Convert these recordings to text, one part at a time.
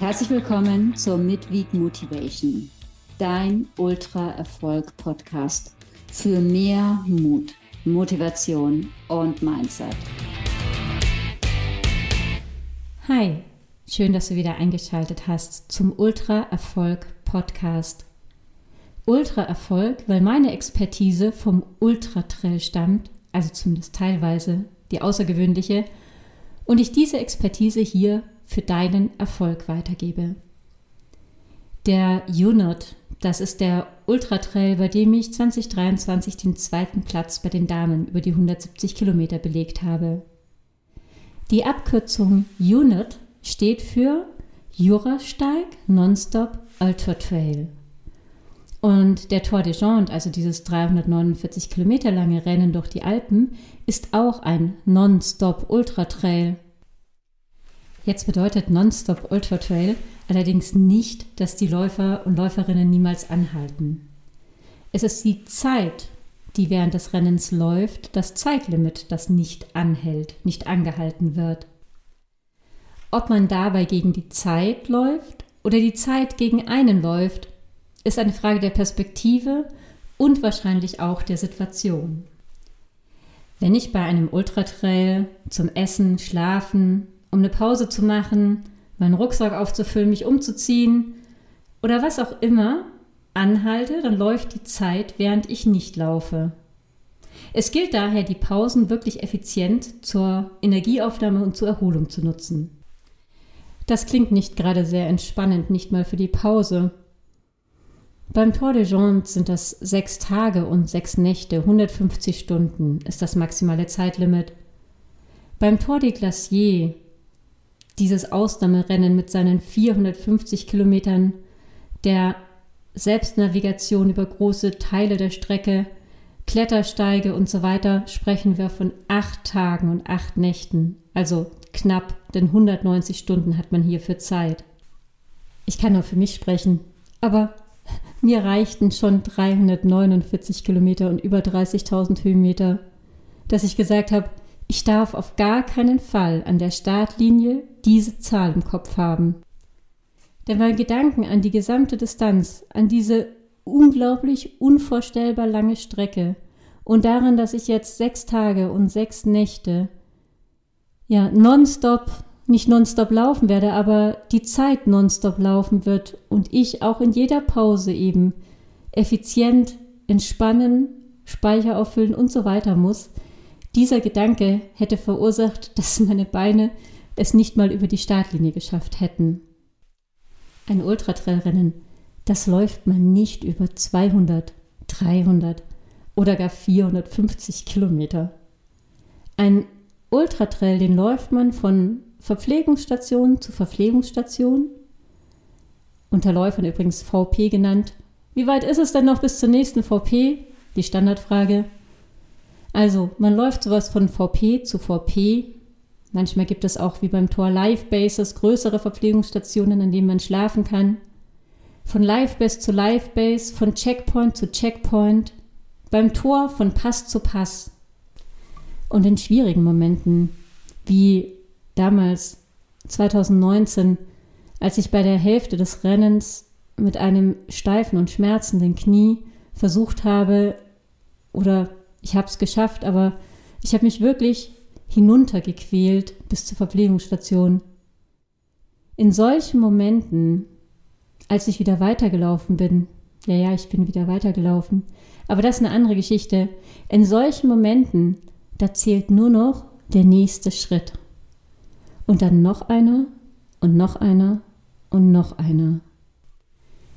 Herzlich willkommen zur Midweek Motivation, dein Ultra-Erfolg-Podcast für mehr Mut, Motivation und Mindset. Hi, schön, dass du wieder eingeschaltet hast zum Ultra-Erfolg-Podcast. Ultra-Erfolg, weil meine Expertise vom Ultratrail stammt, also zumindest teilweise die außergewöhnliche, und ich diese Expertise hier für deinen Erfolg weitergebe. Der Unit, das ist der Ultratrail, bei dem ich 2023 den zweiten Platz bei den Damen über die 170 Kilometer belegt habe. Die Abkürzung UNIT steht für Jurasteig Nonstop Ultra Trail. Und der Tour de Jonte, also dieses 349 Kilometer lange Rennen durch die Alpen, ist auch ein Nonstop Ultra Trail. Jetzt bedeutet Nonstop Ultra Trail allerdings nicht, dass die Läufer und Läuferinnen niemals anhalten. Es ist die Zeit, die während des Rennens läuft, das Zeitlimit, das nicht anhält, nicht angehalten wird. Ob man dabei gegen die Zeit läuft oder die Zeit gegen einen läuft, ist eine Frage der Perspektive und wahrscheinlich auch der Situation. Wenn ich bei einem Ultratrail zum Essen, Schlafen, um eine Pause zu machen, meinen Rucksack aufzufüllen, mich umzuziehen oder was auch immer anhalte, dann läuft die Zeit, während ich nicht laufe. Es gilt daher, die Pausen wirklich effizient zur Energieaufnahme und zur Erholung zu nutzen. Das klingt nicht gerade sehr entspannend, nicht mal für die Pause. Beim Tour de Jonte sind das sechs Tage und sechs Nächte, 150 Stunden ist das maximale Zeitlimit. Beim Tour de Glacier dieses Ausnahmerennen mit seinen 450 Kilometern der Selbstnavigation über große Teile der Strecke, Klettersteige und so weiter, sprechen wir von acht Tagen und acht Nächten, also knapp, denn 190 Stunden hat man hier für Zeit. Ich kann nur für mich sprechen, aber mir reichten schon 349 Kilometer und über 30.000 Höhenmeter, dass ich gesagt habe, ich darf auf gar keinen Fall an der Startlinie diese Zahl im Kopf haben. Denn mein Gedanken an die gesamte Distanz, an diese unglaublich unvorstellbar lange Strecke und daran, dass ich jetzt sechs Tage und sechs Nächte ja nonstop, nicht nonstop laufen werde, aber die Zeit nonstop laufen wird und ich auch in jeder Pause eben effizient entspannen, Speicher auffüllen und so weiter muss, dieser Gedanke hätte verursacht, dass meine Beine es nicht mal über die Startlinie geschafft hätten. Ein Ultratrailrennen, das läuft man nicht über 200, 300 oder gar 450 Kilometer. Ein Ultratrail, den läuft man von Verpflegungsstation zu Verpflegungsstation. Unter Läufern übrigens VP genannt. Wie weit ist es denn noch bis zur nächsten VP? Die Standardfrage. Also, man läuft sowas von VP zu VP. Manchmal gibt es auch wie beim Tor Live Bases größere Verpflegungsstationen, an denen man schlafen kann. Von Live Base zu Live Base, von Checkpoint zu Checkpoint, beim Tor von Pass zu Pass. Und in schwierigen Momenten, wie damals 2019, als ich bei der Hälfte des Rennens mit einem steifen und schmerzenden Knie versucht habe oder ich habe es geschafft, aber ich habe mich wirklich hinuntergequält bis zur Verpflegungsstation. In solchen Momenten, als ich wieder weitergelaufen bin, ja, ja, ich bin wieder weitergelaufen, aber das ist eine andere Geschichte. In solchen Momenten, da zählt nur noch der nächste Schritt. Und dann noch einer und noch einer und noch einer.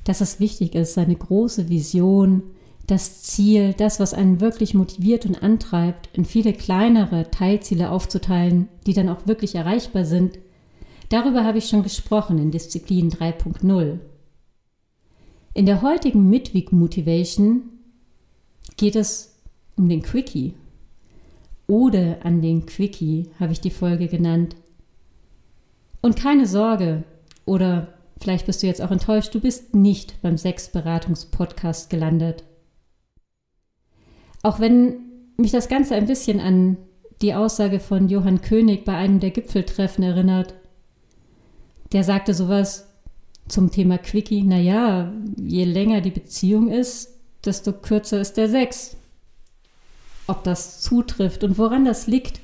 Dass es wichtig ist, seine große Vision, das Ziel, das, was einen wirklich motiviert und antreibt, in viele kleinere Teilziele aufzuteilen, die dann auch wirklich erreichbar sind, darüber habe ich schon gesprochen in Disziplin 3.0. In der heutigen Midweek Motivation geht es um den Quickie. Ode an den Quickie habe ich die Folge genannt. Und keine Sorge, oder vielleicht bist du jetzt auch enttäuscht, du bist nicht beim Sexberatungspodcast gelandet. Auch wenn mich das Ganze ein bisschen an die Aussage von Johann König bei einem der Gipfeltreffen erinnert. Der sagte sowas, zum Thema Quickie, naja, je länger die Beziehung ist, desto kürzer ist der Sex. Ob das zutrifft und woran das liegt,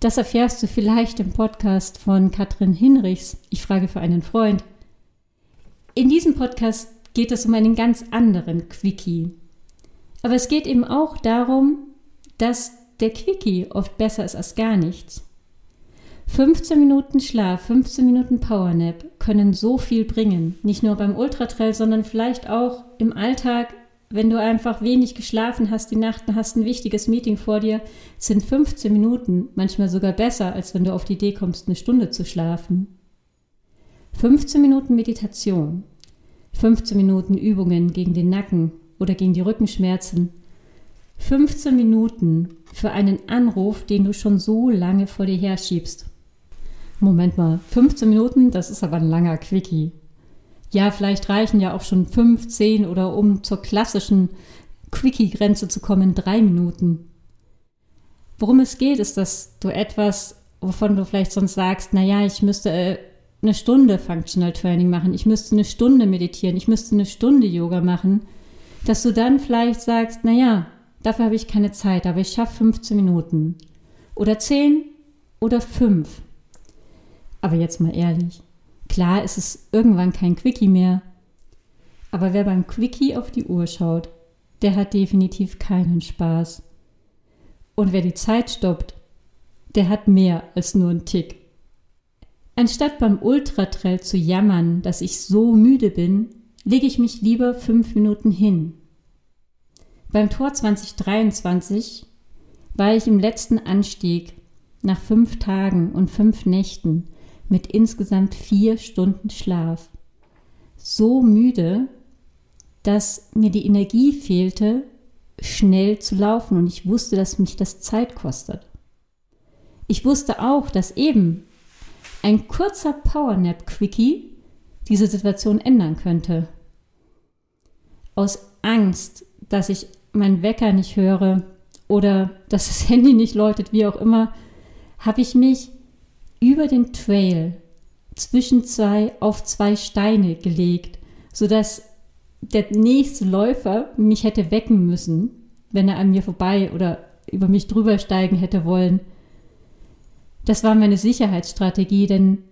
das erfährst du vielleicht im Podcast von Katrin Hinrichs. Ich frage für einen Freund. In diesem Podcast geht es um einen ganz anderen Quickie. Aber es geht eben auch darum, dass der Quickie oft besser ist als gar nichts. 15 Minuten Schlaf, 15 Minuten Powernap können so viel bringen. Nicht nur beim Ultratrail, sondern vielleicht auch im Alltag, wenn du einfach wenig geschlafen hast die Nacht und hast ein wichtiges Meeting vor dir, sind 15 Minuten manchmal sogar besser, als wenn du auf die Idee kommst, eine Stunde zu schlafen. 15 Minuten Meditation, 15 Minuten Übungen gegen den Nacken oder gegen die Rückenschmerzen, 15 Minuten für einen Anruf, den du schon so lange vor dir herschiebst Moment mal, 15 Minuten, das ist aber ein langer Quickie. Ja, vielleicht reichen ja auch schon 5, 10 oder um zur klassischen Quickie-Grenze zu kommen, drei Minuten. Worum es geht, ist, dass du etwas, wovon du vielleicht sonst sagst, naja, ich müsste äh, eine Stunde Functional Training machen, ich müsste eine Stunde meditieren, ich müsste eine Stunde Yoga machen, dass du dann vielleicht sagst, naja, dafür habe ich keine Zeit, aber ich schaffe 15 Minuten. Oder 10 oder 5. Aber jetzt mal ehrlich, klar ist es irgendwann kein Quickie mehr. Aber wer beim Quickie auf die Uhr schaut, der hat definitiv keinen Spaß. Und wer die Zeit stoppt, der hat mehr als nur einen Tick. Anstatt beim Ultratrail zu jammern, dass ich so müde bin, lege ich mich lieber fünf Minuten hin. Beim Tor 2023 war ich im letzten Anstieg nach fünf Tagen und fünf Nächten mit insgesamt vier Stunden Schlaf. So müde, dass mir die Energie fehlte, schnell zu laufen und ich wusste, dass mich das Zeit kostet. Ich wusste auch, dass eben ein kurzer Powernap-Quickie diese Situation ändern könnte. Aus Angst, dass ich meinen Wecker nicht höre oder dass das Handy nicht läutet, wie auch immer, habe ich mich über den Trail zwischen zwei auf zwei Steine gelegt, sodass der nächste Läufer mich hätte wecken müssen, wenn er an mir vorbei oder über mich drüber steigen hätte wollen. Das war meine Sicherheitsstrategie, denn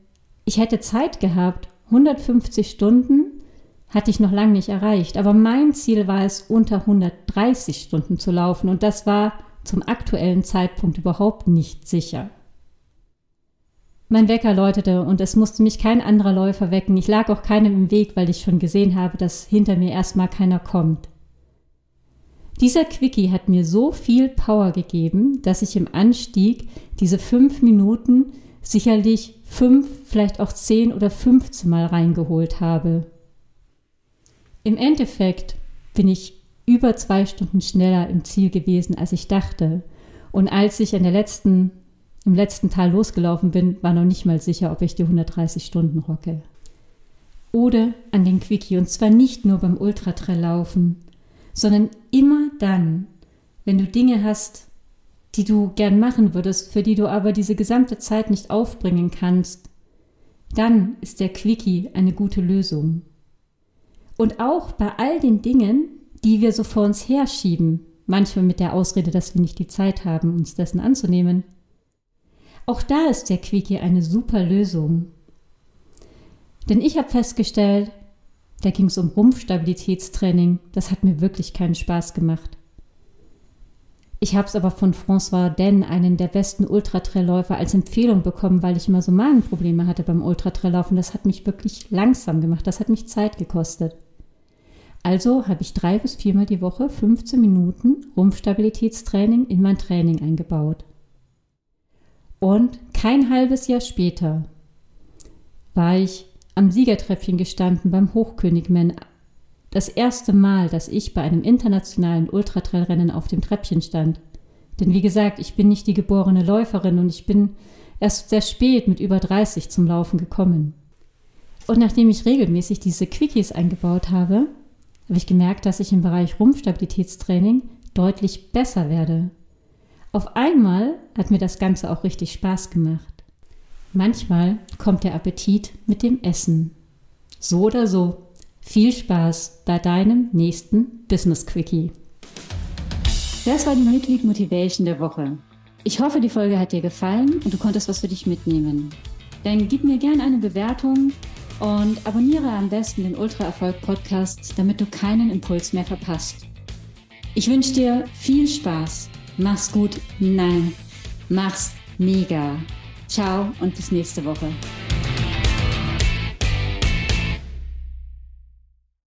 ich hätte Zeit gehabt. 150 Stunden hatte ich noch lange nicht erreicht, aber mein Ziel war es, unter 130 Stunden zu laufen und das war zum aktuellen Zeitpunkt überhaupt nicht sicher. Mein Wecker läutete und es musste mich kein anderer Läufer wecken. Ich lag auch keinem im Weg, weil ich schon gesehen habe, dass hinter mir erstmal keiner kommt. Dieser Quickie hat mir so viel Power gegeben, dass ich im Anstieg diese fünf Minuten sicherlich fünf, vielleicht auch zehn oder fünfzehn Mal reingeholt habe. Im Endeffekt bin ich über zwei Stunden schneller im Ziel gewesen, als ich dachte. Und als ich an der letzten im letzten Tal losgelaufen bin, war noch nicht mal sicher, ob ich die 130 Stunden rocke. Oder an den Quickie und zwar nicht nur beim Ultratrail laufen, sondern immer dann, wenn du Dinge hast, die du gern machen würdest, für die du aber diese gesamte Zeit nicht aufbringen kannst, dann ist der Quickie eine gute Lösung. Und auch bei all den Dingen, die wir so vor uns herschieben, manchmal mit der Ausrede, dass wir nicht die Zeit haben, uns dessen anzunehmen, auch da ist der Quickie eine super Lösung. Denn ich habe festgestellt, da ging es um Rumpfstabilitätstraining, das hat mir wirklich keinen Spaß gemacht. Ich habe es aber von François Den, einen der besten Ultratrailläufer, als Empfehlung bekommen, weil ich immer so Magenprobleme hatte beim Ultratraillaufen. Das hat mich wirklich langsam gemacht, das hat mich Zeit gekostet. Also habe ich drei bis viermal die Woche 15 Minuten Rumpfstabilitätstraining in mein Training eingebaut. Und kein halbes Jahr später war ich am Siegertreppchen gestanden beim Hochkönigman. Das erste Mal, dass ich bei einem internationalen Ultratrailrennen auf dem Treppchen stand. Denn wie gesagt, ich bin nicht die geborene Läuferin und ich bin erst sehr spät mit über 30 zum Laufen gekommen. Und nachdem ich regelmäßig diese Quickies eingebaut habe, habe ich gemerkt, dass ich im Bereich Rumpfstabilitätstraining deutlich besser werde. Auf einmal hat mir das Ganze auch richtig Spaß gemacht. Manchmal kommt der Appetit mit dem Essen. So oder so, viel Spaß bei deinem nächsten Business Quickie. Das war die Mitglied Motivation der Woche. Ich hoffe, die Folge hat dir gefallen und du konntest was für dich mitnehmen. Dann gib mir gerne eine Bewertung und abonniere am besten den Ultra Erfolg Podcast, damit du keinen Impuls mehr verpasst. Ich wünsche dir viel Spaß. Mach's gut. Nein, mach's mega. Ciao und bis nächste Woche.